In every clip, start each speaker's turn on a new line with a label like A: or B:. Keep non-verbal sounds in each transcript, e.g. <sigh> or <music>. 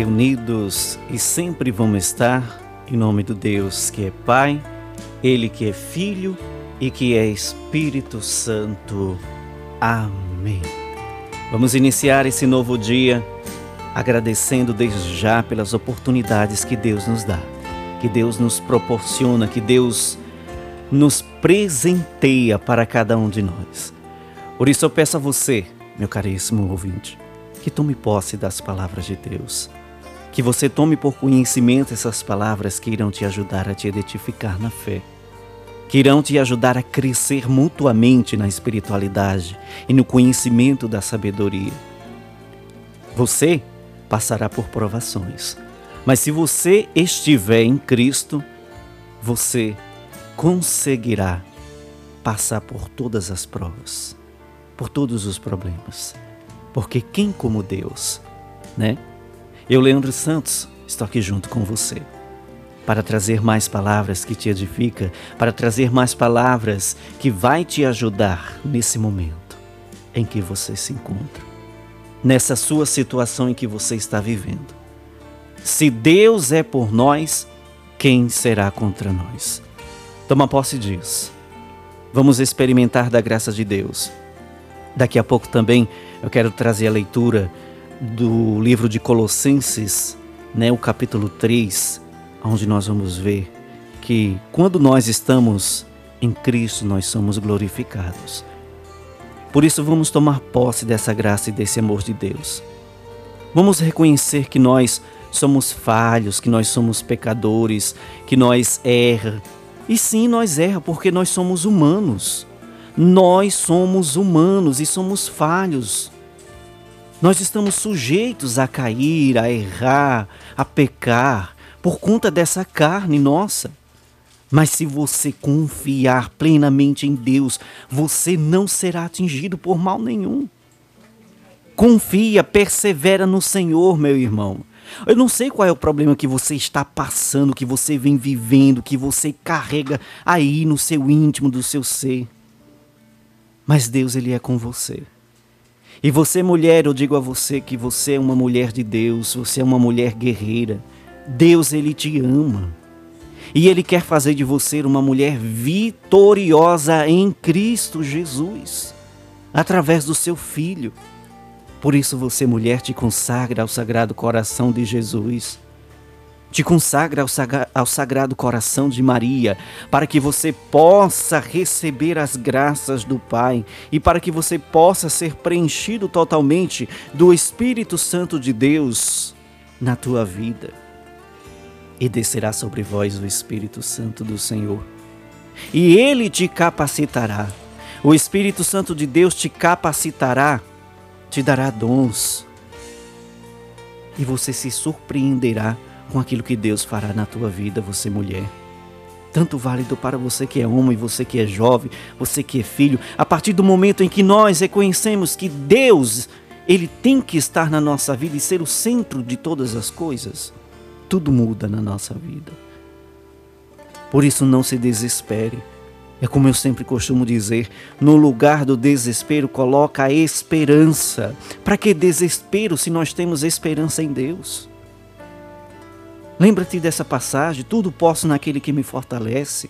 A: Reunidos e sempre vamos estar em nome do Deus que é Pai, Ele que é Filho e que é Espírito Santo. Amém. Vamos iniciar esse novo dia agradecendo desde já pelas oportunidades que Deus nos dá, que Deus nos proporciona, que Deus nos presenteia para cada um de nós. Por isso eu peço a você, meu caríssimo ouvinte, que tome posse das palavras de Deus. Que você tome por conhecimento essas palavras que irão te ajudar a te identificar na fé. Que irão te ajudar a crescer mutuamente na espiritualidade e no conhecimento da sabedoria. Você passará por provações, mas se você estiver em Cristo, você conseguirá passar por todas as provas, por todos os problemas. Porque quem como Deus, né? Eu, Leandro Santos, estou aqui junto com você para trazer mais palavras que te edifica, para trazer mais palavras que vai te ajudar nesse momento em que você se encontra, nessa sua situação em que você está vivendo. Se Deus é por nós, quem será contra nós? Toma posse disso. Vamos experimentar da graça de Deus. Daqui a pouco também eu quero trazer a leitura do livro de Colossenses, né, o capítulo 3, onde nós vamos ver que quando nós estamos em Cristo, nós somos glorificados. Por isso, vamos tomar posse dessa graça e desse amor de Deus. Vamos reconhecer que nós somos falhos, que nós somos pecadores, que nós erra. E sim, nós erra porque nós somos humanos. Nós somos humanos e somos falhos. Nós estamos sujeitos a cair, a errar, a pecar por conta dessa carne nossa. Mas se você confiar plenamente em Deus, você não será atingido por mal nenhum. Confia, persevera no Senhor, meu irmão. Eu não sei qual é o problema que você está passando, que você vem vivendo, que você carrega aí no seu íntimo do seu ser. Mas Deus ele é com você. E você, mulher, eu digo a você que você é uma mulher de Deus, você é uma mulher guerreira. Deus ele te ama. E ele quer fazer de você uma mulher vitoriosa em Cristo Jesus, através do seu filho. Por isso você, mulher, te consagra ao sagrado coração de Jesus te consagra ao, sagra ao Sagrado Coração de Maria, para que você possa receber as graças do Pai e para que você possa ser preenchido totalmente do Espírito Santo de Deus na tua vida. E descerá sobre vós o Espírito Santo do Senhor, e ele te capacitará. O Espírito Santo de Deus te capacitará, te dará dons, e você se surpreenderá com aquilo que Deus fará na tua vida, você mulher. Tanto válido para você que é homem, você que é jovem, você que é filho. A partir do momento em que nós reconhecemos que Deus, ele tem que estar na nossa vida e ser o centro de todas as coisas, tudo muda na nossa vida. Por isso não se desespere. É como eu sempre costumo dizer, no lugar do desespero coloca a esperança. Para que desespero se nós temos esperança em Deus? Lembra-te dessa passagem: tudo posso naquele que me fortalece.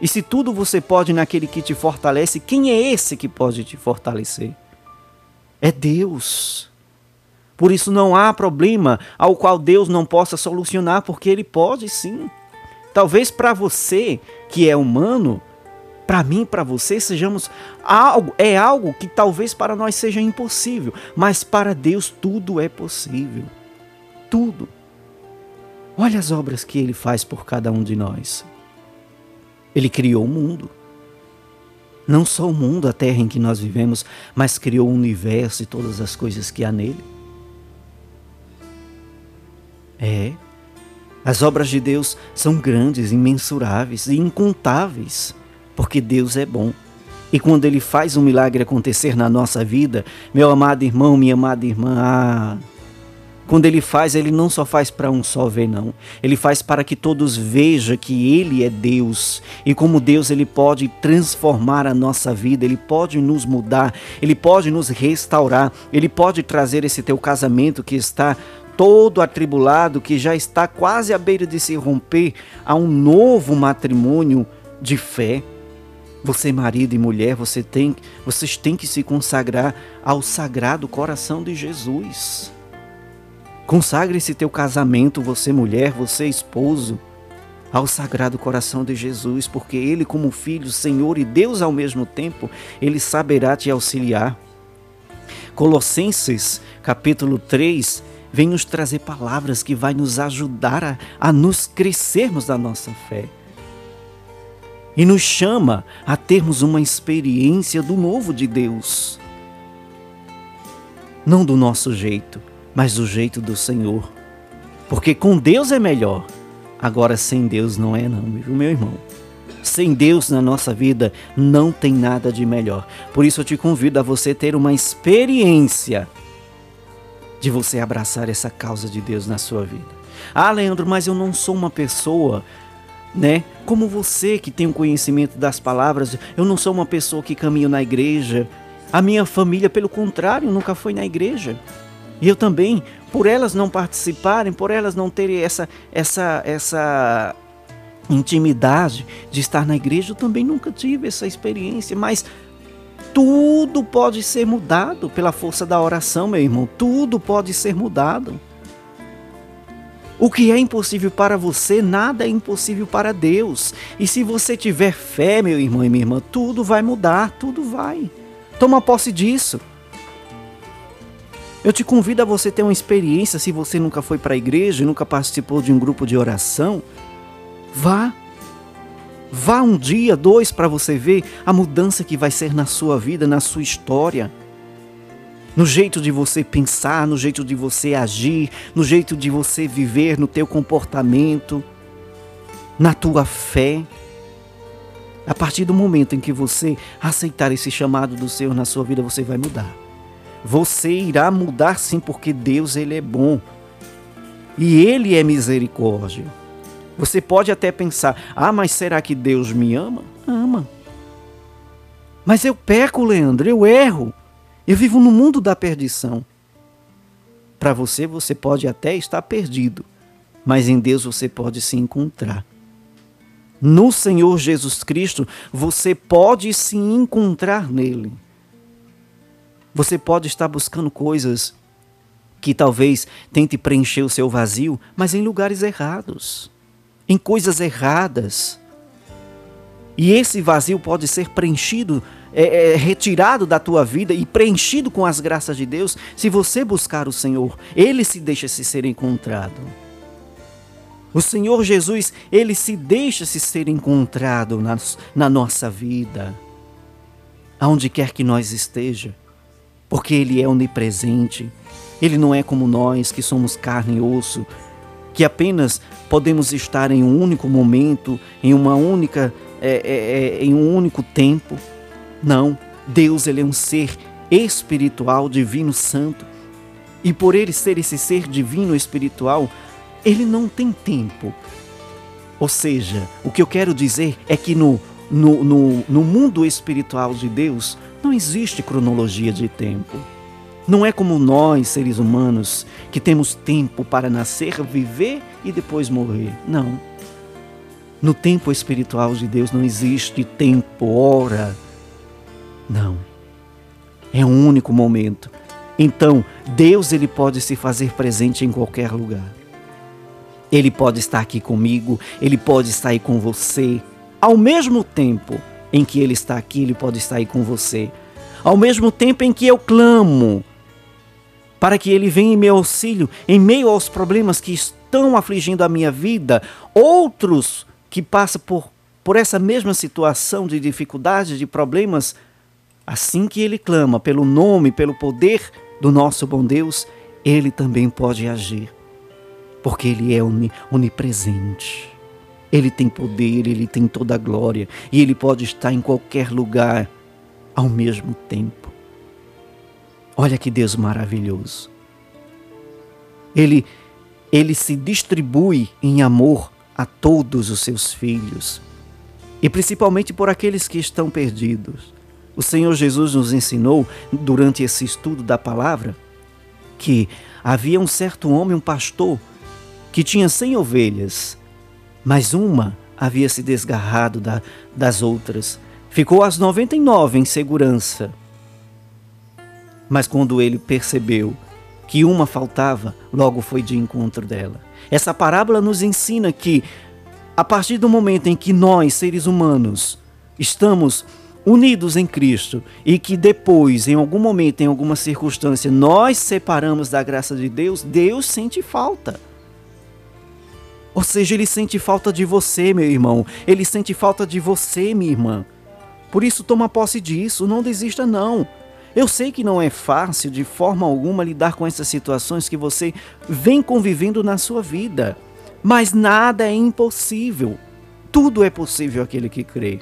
A: E se tudo você pode naquele que te fortalece, quem é esse que pode te fortalecer? É Deus. Por isso não há problema ao qual Deus não possa solucionar, porque Ele pode sim. Talvez para você que é humano, para mim, para você, sejamos algo, é algo que talvez para nós seja impossível, mas para Deus tudo é possível. Tudo. Olha as obras que ele faz por cada um de nós. Ele criou o mundo. Não só o mundo, a terra em que nós vivemos, mas criou o universo e todas as coisas que há nele. É. As obras de Deus são grandes, imensuráveis e incontáveis, porque Deus é bom. E quando Ele faz um milagre acontecer na nossa vida, meu amado irmão, minha amada irmã, ah, Quando ele faz, ele não só faz para um só ver, não. Ele faz para que todos vejam que ele é Deus. E como Deus, ele pode transformar a nossa vida, ele pode nos mudar, ele pode nos restaurar, ele pode trazer esse teu casamento que está todo atribulado, que já está quase à beira de se romper, a um novo matrimônio de fé. Você, marido e mulher, você tem, vocês têm que se consagrar ao sagrado coração de Jesus. Consagre esse teu casamento, você mulher, você esposo, ao sagrado coração de Jesus, porque ele como filho, Senhor e Deus ao mesmo tempo, ele saberá te auxiliar. Colossenses, capítulo 3, vem nos trazer palavras que vai nos ajudar a, a nos crescermos da nossa fé. E nos chama a termos uma experiência do novo de Deus. Não do nosso jeito, mas do jeito do Senhor. Porque com Deus é melhor. Agora, sem Deus não é, não, meu irmão. Sem Deus na nossa vida não tem nada de melhor. Por isso eu te convido a você ter uma experiência de você abraçar essa causa de Deus na sua vida. Ah, Leandro, mas eu não sou uma pessoa, né? Como você que tem o um conhecimento das palavras, eu não sou uma pessoa que caminho na igreja. A minha família, pelo contrário, nunca foi na igreja. E eu também, por elas não participarem, por elas não terem essa, essa, essa intimidade de estar na igreja, eu também nunca tive essa experiência, mas tudo pode ser mudado pela força da oração, meu irmão. Tudo pode ser mudado. O que é impossível para você, nada é impossível para Deus. E se você tiver fé, meu irmão e minha irmã, tudo vai mudar, tudo vai. Toma posse disso. Eu te convido a você ter uma experiência, se você nunca foi para a igreja, nunca participou de um grupo de oração, vá. Vá um dia, dois, para você ver a mudança que vai ser na sua vida, na sua história. No jeito de você pensar, no jeito de você agir, no jeito de você viver, no teu comportamento, na tua fé. A partir do momento em que você aceitar esse chamado do Senhor na sua vida, você vai mudar. Você irá mudar sim, porque Deus ele é bom. E ele é misericórdia. Você pode até pensar: "Ah, mas será que Deus me ama?" Ama. Mas eu peco, Leandro, eu erro. Eu vivo no mundo da perdição. Para você, você pode até estar perdido, mas em Deus você pode se encontrar. No Senhor Jesus Cristo, você pode se encontrar nele. Você pode estar buscando coisas que talvez tente preencher o seu vazio, mas em lugares errados, em coisas erradas. E esse vazio pode ser preenchido, é, é, retirado da tua vida e preenchido com as graças de Deus se você buscar o Senhor. Ele se deixa se ser encontrado. O Senhor Jesus, ele se deixa se ser encontrado na, na nossa vida, aonde quer que nós esteja porque Ele é onipresente. Ele não é como nós que somos carne e osso, que apenas podemos estar em um único momento, em uma única, é, é, é, em um único tempo. Não, Deus ele é um ser espiritual, divino, santo. E por ele ser esse ser divino espiritual, ele não tem tempo. Ou seja, o que eu quero dizer é que no, no, no, no mundo espiritual de Deus, não existe cronologia de tempo. Não é como nós, seres humanos, que temos tempo para nascer, viver e depois morrer. Não. No tempo espiritual de Deus não existe tempo, hora. Não. É um único momento. Então, Deus ele pode se fazer presente em qualquer lugar. Ele pode estar aqui comigo, ele pode estar aí com você. Ao mesmo tempo, em que Ele está aqui, Ele pode estar aí com você. Ao mesmo tempo em que eu clamo para que Ele venha em meu auxílio, em meio aos problemas que estão afligindo a minha vida, outros que passam por, por essa mesma situação de dificuldade, de problemas, assim que Ele clama pelo nome, pelo poder do nosso bom Deus, Ele também pode agir, porque Ele é onipresente. Ele tem poder, ele tem toda a glória e ele pode estar em qualquer lugar ao mesmo tempo. Olha que Deus maravilhoso. Ele, ele se distribui em amor a todos os seus filhos, e principalmente por aqueles que estão perdidos. O Senhor Jesus nos ensinou, durante esse estudo da palavra, que havia um certo homem, um pastor, que tinha cem ovelhas, mas uma havia se desgarrado da, das outras. Ficou as 99 em segurança. Mas quando ele percebeu que uma faltava, logo foi de encontro dela. Essa parábola nos ensina que, a partir do momento em que nós, seres humanos, estamos unidos em Cristo e que depois, em algum momento, em alguma circunstância, nós separamos da graça de Deus, Deus sente falta. Ou seja, ele sente falta de você, meu irmão. Ele sente falta de você, minha irmã. Por isso, toma posse disso, não desista, não. Eu sei que não é fácil de forma alguma lidar com essas situações que você vem convivendo na sua vida, mas nada é impossível. Tudo é possível aquele que crê.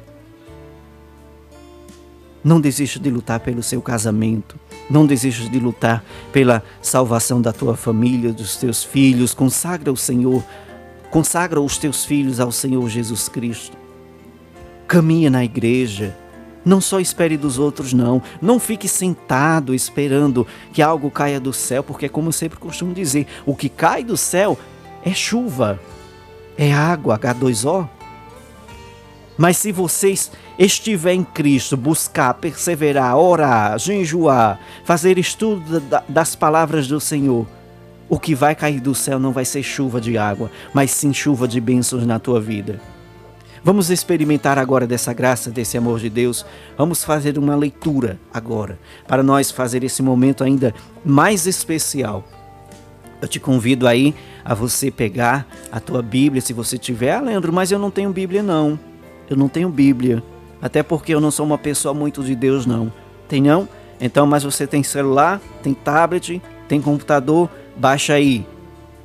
A: Não desista de lutar pelo seu casamento. Não desista de lutar pela salvação da tua família, dos teus filhos. Consagra o Senhor. Consagra os teus filhos ao Senhor Jesus Cristo. Caminha na igreja. Não só espere dos outros, não. Não fique sentado esperando que algo caia do céu, porque, como eu sempre costumo dizer, o que cai do céu é chuva, é água, H2O. Mas se vocês estiver em Cristo, buscar, perseverar, orar, jejuar, fazer estudo das palavras do Senhor, o que vai cair do céu não vai ser chuva de água, mas sim chuva de bênçãos na tua vida. Vamos experimentar agora dessa graça, desse amor de Deus. Vamos fazer uma leitura agora, para nós fazer esse momento ainda mais especial. Eu te convido aí a você pegar a tua Bíblia, se você tiver, ah, Leandro, mas eu não tenho Bíblia não. Eu não tenho Bíblia. Até porque eu não sou uma pessoa muito de Deus, não. Tem não? Então, mas você tem celular, tem tablet, tem computador, baixa aí.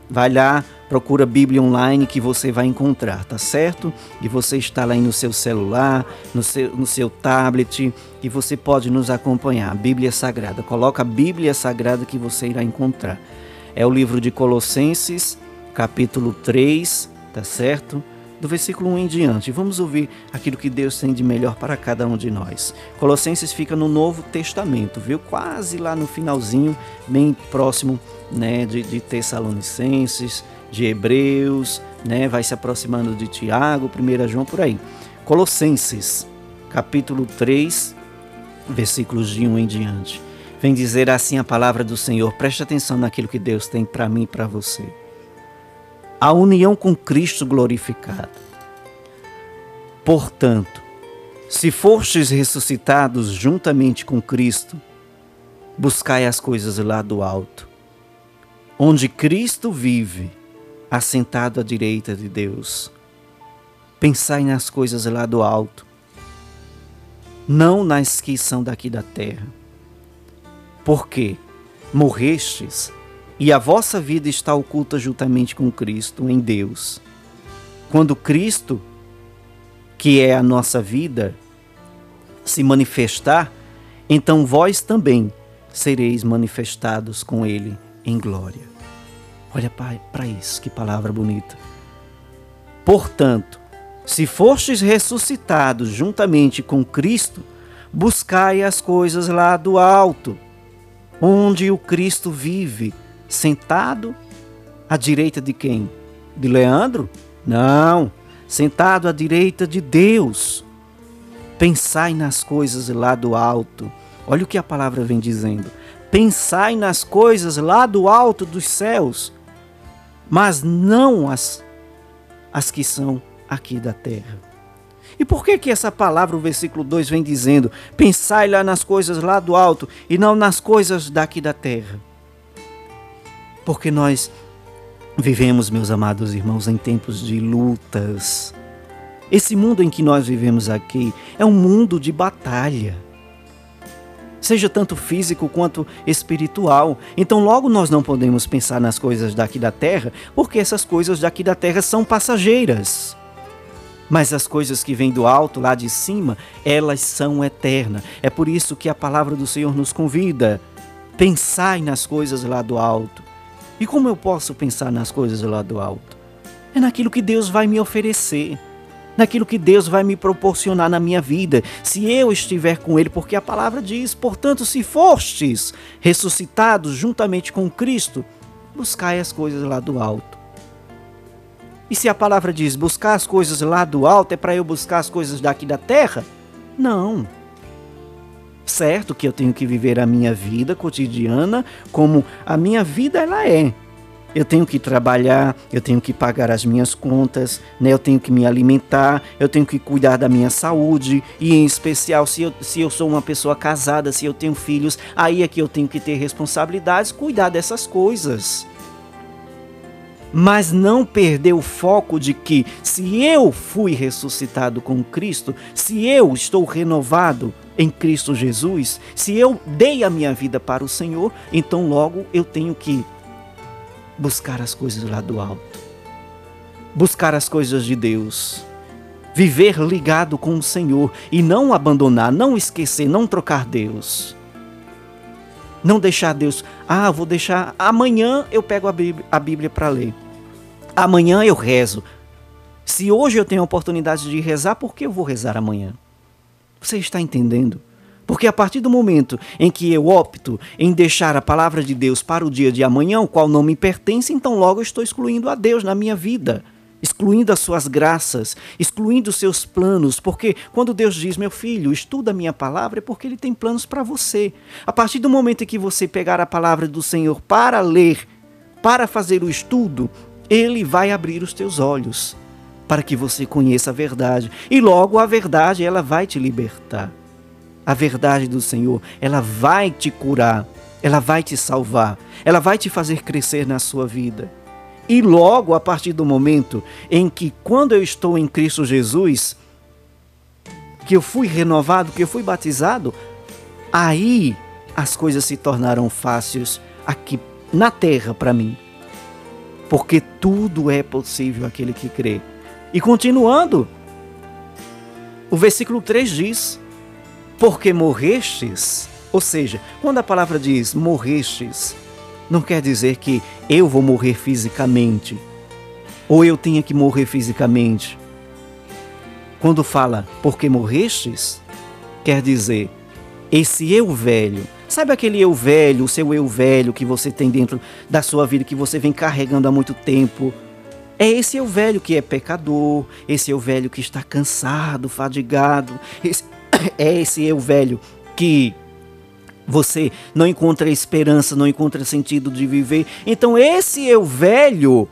A: Vai lá, procura Bíblia online que você vai encontrar, tá certo? E você está lá no seu celular, no seu, no seu tablet, e você pode nos acompanhar. Bíblia Sagrada. Coloca a Bíblia Sagrada que você irá encontrar. É o livro de Colossenses, capítulo 3, tá certo? Do versículo 1 em diante. Vamos ouvir aquilo que Deus tem de melhor para cada um de nós. Colossenses fica no Novo Testamento, viu? Quase lá no finalzinho, bem próximo né, de, de Tessalonicenses, de Hebreus, né? Vai se aproximando de Tiago, 1 João, por aí. Colossenses, capítulo 3, versículos de 1 em diante. Vem dizer assim a palavra do Senhor. Preste atenção naquilo que Deus tem para mim e para você a união com Cristo glorificado. Portanto, se fostes ressuscitados juntamente com Cristo, buscai as coisas lá do alto, onde Cristo vive, assentado à direita de Deus. Pensai nas coisas lá do alto, não nas que são daqui da terra. Porque morrestes e a vossa vida está oculta juntamente com Cristo em Deus. Quando Cristo, que é a nossa vida, se manifestar, então vós também sereis manifestados com Ele em glória. Olha para isso, que palavra bonita. Portanto, se fostes ressuscitados juntamente com Cristo, buscai as coisas lá do alto, onde o Cristo vive Sentado à direita de quem? De Leandro? Não, sentado à direita de Deus. Pensai nas coisas lá do alto. Olha o que a palavra vem dizendo. Pensai nas coisas lá do alto dos céus, mas não as, as que são aqui da terra. E por que que essa palavra, o versículo 2 vem dizendo: pensai lá nas coisas lá do alto e não nas coisas daqui da terra? Porque nós vivemos, meus amados irmãos, em tempos de lutas. Esse mundo em que nós vivemos aqui é um mundo de batalha. Seja tanto físico quanto espiritual. Então, logo nós não podemos pensar nas coisas daqui da terra, porque essas coisas daqui da terra são passageiras. Mas as coisas que vêm do alto, lá de cima, elas são eternas. É por isso que a palavra do Senhor nos convida: pensai nas coisas lá do alto E como eu posso pensar nas coisas lá do alto? É naquilo que Deus vai me oferecer, naquilo que Deus vai me proporcionar na minha vida, se eu estiver com Ele, porque a palavra diz: portanto, se fostes ressuscitados juntamente com Cristo, buscai as coisas lá do alto. E se a palavra diz buscar as coisas lá do alto, é para eu buscar as coisas daqui da terra? Não. Certo que eu tenho que viver a minha vida cotidiana como a minha vida ela é. Eu tenho que trabalhar, eu tenho que pagar as minhas contas, né? eu tenho que me alimentar, eu tenho que cuidar da minha saúde, e em especial se eu, se eu sou uma pessoa casada, se eu tenho filhos, aí é que eu tenho que ter responsabilidades, cuidar dessas coisas. Mas não perder o foco de que, se eu fui ressuscitado com Cristo, se eu estou renovado, em Cristo Jesus, se eu dei a minha vida para o Senhor, então logo eu tenho que buscar as coisas lá do alto, buscar as coisas de Deus, viver ligado com o Senhor e não abandonar, não esquecer, não trocar Deus. Não deixar Deus, ah, vou deixar, amanhã eu pego a Bíblia, Bíblia para ler. Amanhã eu rezo. Se hoje eu tenho a oportunidade de rezar, por que eu vou rezar amanhã? Você está entendendo? Porque a partir do momento em que eu opto em deixar a palavra de Deus para o dia de amanhã, o qual não me pertence, então logo eu estou excluindo a Deus na minha vida, excluindo as suas graças, excluindo os seus planos, porque quando Deus diz, meu filho, estuda a minha palavra, é porque ele tem planos para você. A partir do momento em que você pegar a palavra do Senhor para ler, para fazer o estudo, ele vai abrir os teus olhos para que você conheça a verdade. E logo a verdade ela vai te libertar. A verdade do Senhor, ela vai te curar, ela vai te salvar, ela vai te fazer crescer na sua vida. E logo a partir do momento em que quando eu estou em Cristo Jesus, que eu fui renovado, que eu fui batizado, aí as coisas se tornaram fáceis aqui na terra para mim. Porque tudo é possível aquele que crê. E continuando, o versículo 3 diz: Porque morrestes, ou seja, quando a palavra diz morrestes, não quer dizer que eu vou morrer fisicamente, ou eu tenha que morrer fisicamente. Quando fala porque morrestes, quer dizer esse eu velho. Sabe aquele eu velho, o seu eu velho que você tem dentro da sua vida, que você vem carregando há muito tempo, é esse o velho que é pecador, esse o velho que está cansado, fadigado, esse, <coughs> é esse o velho que você não encontra esperança, não encontra sentido de viver. Então esse eu velho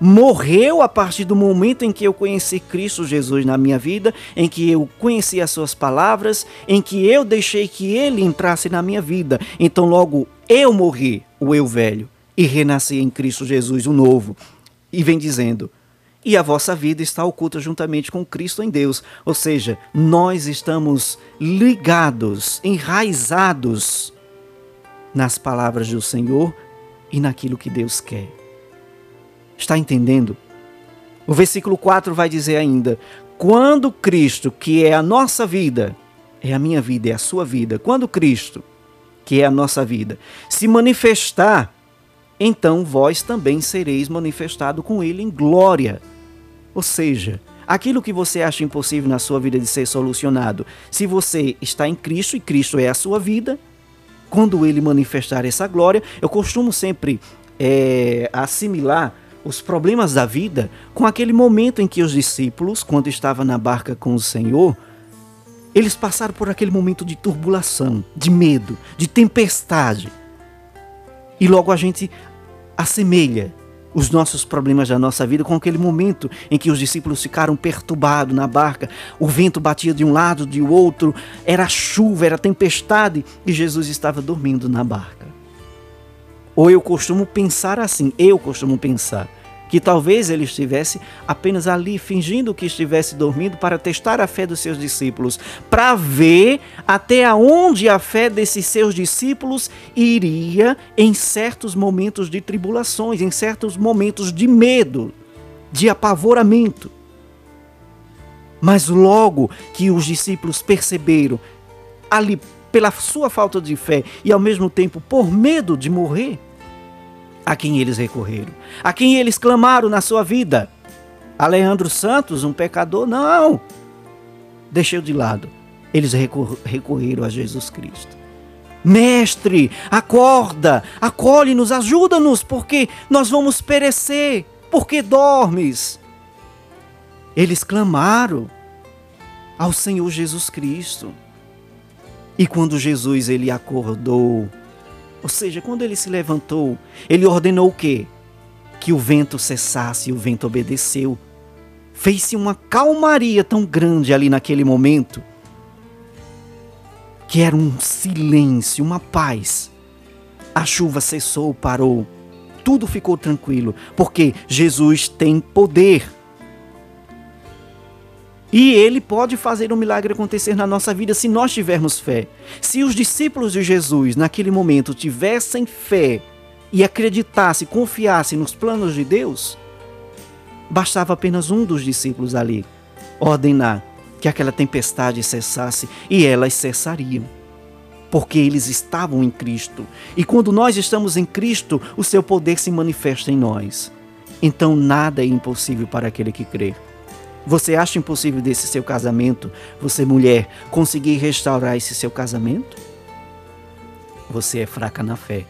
A: morreu a partir do momento em que eu conheci Cristo Jesus na minha vida, em que eu conheci as suas palavras, em que eu deixei que ele entrasse na minha vida. Então logo eu morri, o eu velho, e renasci em Cristo Jesus, o novo e vem dizendo: e a vossa vida está oculta juntamente com Cristo em Deus. Ou seja, nós estamos ligados, enraizados nas palavras do Senhor e naquilo que Deus quer. Está entendendo? O versículo 4 vai dizer ainda: quando Cristo, que é a nossa vida, é a minha vida, é a sua vida, quando Cristo, que é a nossa vida, se manifestar então vós também sereis manifestado com ele em glória. Ou seja, aquilo que você acha impossível na sua vida de ser solucionado, se você está em Cristo e Cristo é a sua vida, quando ele manifestar essa glória, eu costumo sempre é, assimilar os problemas da vida com aquele momento em que os discípulos, quando estavam na barca com o Senhor, eles passaram por aquele momento de turbulação, de medo, de tempestade. E logo a gente assemelha os nossos problemas da nossa vida com aquele momento em que os discípulos ficaram perturbados na barca, o vento batia de um lado, de outro, era chuva, era tempestade e Jesus estava dormindo na barca. Ou eu costumo pensar assim, eu costumo pensar que talvez ele estivesse apenas ali fingindo que estivesse dormindo para testar a fé dos seus discípulos, para ver até onde a fé desses seus discípulos iria em certos momentos de tribulações, em certos momentos de medo, de apavoramento. Mas logo que os discípulos perceberam, ali pela sua falta de fé e ao mesmo tempo por medo de morrer, a quem eles recorreram, a quem eles clamaram na sua vida. Alejandro Santos, um pecador? Não! Deixei de lado. Eles recorreram a Jesus Cristo. Mestre, acorda, acolhe-nos, ajuda-nos, porque nós vamos perecer. Porque dormes? Eles clamaram ao Senhor Jesus Cristo. E quando Jesus ele acordou, ou seja, quando ele se levantou, ele ordenou o quê? Que o vento cessasse, e o vento obedeceu. Fez-se uma calmaria tão grande ali naquele momento, que era um silêncio, uma paz. A chuva cessou, parou. Tudo ficou tranquilo, porque Jesus tem poder. E ele pode fazer um milagre acontecer na nossa vida se nós tivermos fé. Se os discípulos de Jesus, naquele momento, tivessem fé e acreditassem, confiassem nos planos de Deus, bastava apenas um dos discípulos ali ordenar que aquela tempestade cessasse e elas cessariam. Porque eles estavam em Cristo. E quando nós estamos em Cristo, o seu poder se manifesta em nós. Então nada é impossível para aquele que crê. Você acha impossível desse seu casamento, você mulher, conseguir restaurar esse seu casamento? Você é fraca na fé.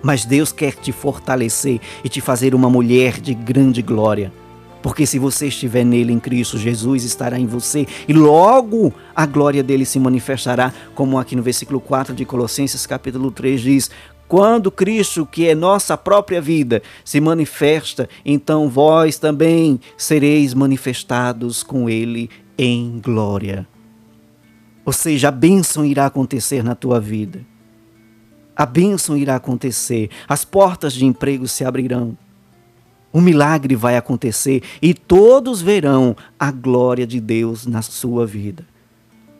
A: Mas Deus quer te fortalecer e te fazer uma mulher de grande glória. Porque se você estiver nele em Cristo, Jesus estará em você e logo a glória dele se manifestará, como aqui no versículo 4 de Colossenses capítulo 3 diz: quando Cristo, que é nossa própria vida, se manifesta, então vós também sereis manifestados com Ele em glória. Ou seja, a bênção irá acontecer na tua vida. A bênção irá acontecer, as portas de emprego se abrirão. O milagre vai acontecer e todos verão a glória de Deus na sua vida.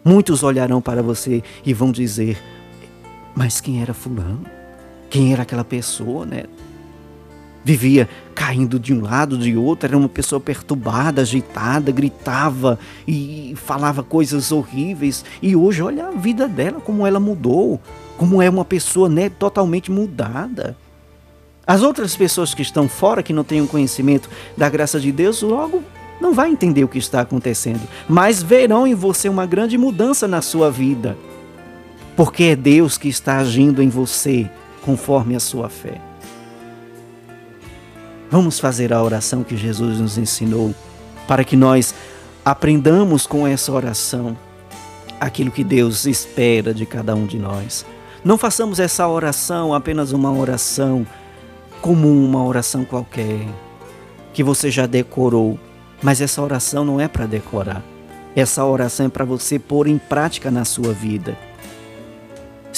A: Muitos olharão para você e vão dizer: Mas quem era Fulano? Quem era aquela pessoa, né? Vivia caindo de um lado, de outro, era uma pessoa perturbada, agitada, gritava e falava coisas horríveis. E hoje, olha a vida dela, como ela mudou, como é uma pessoa né, totalmente mudada. As outras pessoas que estão fora, que não têm um conhecimento da graça de Deus, logo não vai entender o que está acontecendo, mas verão em você uma grande mudança na sua vida. Porque é Deus que está agindo em você conforme a sua fé. Vamos fazer a oração que Jesus nos ensinou, para que nós aprendamos com essa oração aquilo que Deus espera de cada um de nós. Não façamos essa oração apenas uma oração comum, uma oração qualquer, que você já decorou, mas essa oração não é para decorar. Essa oração é para você pôr em prática na sua vida.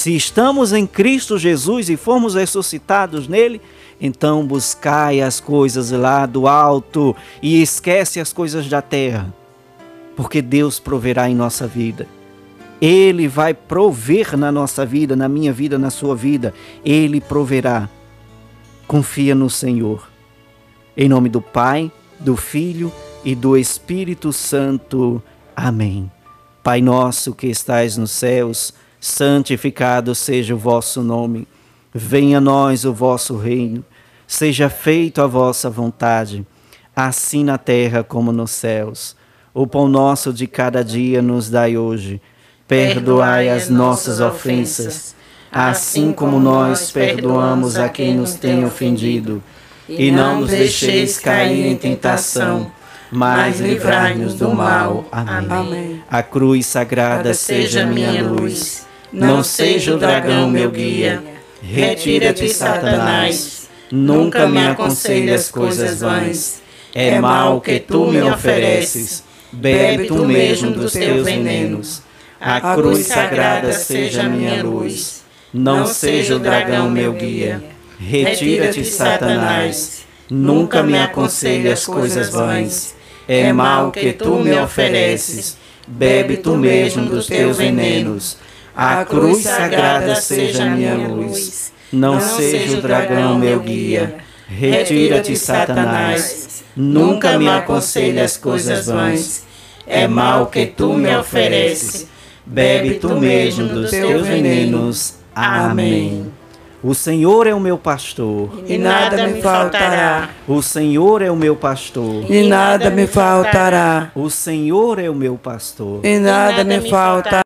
A: Se estamos em Cristo Jesus e fomos ressuscitados nele, então buscai as coisas lá do alto e esquece as coisas da terra, porque Deus proverá em nossa vida. Ele vai prover na nossa vida, na minha vida, na sua vida. Ele proverá. Confia no Senhor. Em nome do Pai, do Filho e do Espírito Santo. Amém. Pai nosso que estais nos céus, santificado seja o vosso nome. Venha a nós o vosso reino. Seja feita a vossa vontade, assim na terra como nos céus. O pão nosso de cada dia nos dai hoje. Perdoai as nossas ofensas, assim como nós perdoamos a quem nos tem ofendido. E não nos deixeis cair em tentação, mas livrai-nos do mal. Amém. A cruz sagrada seja minha luz não seja o dragão meu guia. Retira-te, Satanás. Nunca me aconselhas coisas vãs. É mal que tu me ofereces. Bebe tu mesmo dos teus venenos. A cruz sagrada seja minha luz. Não seja o dragão meu guia. Retira-te, Satanás. Nunca me aconselhas coisas vãs. É mal que tu me ofereces. Bebe tu mesmo dos teus venenos. A cruz sagrada seja minha luz, não seja o dragão meu guia. Retira-te, Satanás, nunca me aconselhas coisas vãs. É mal que tu me ofereces, bebe tu mesmo dos teus venenos. Amém. O Senhor é o meu pastor.
B: E nada me faltará.
A: O Senhor é o meu pastor.
B: E nada me faltará.
A: O Senhor é o meu pastor.
B: E nada me faltará.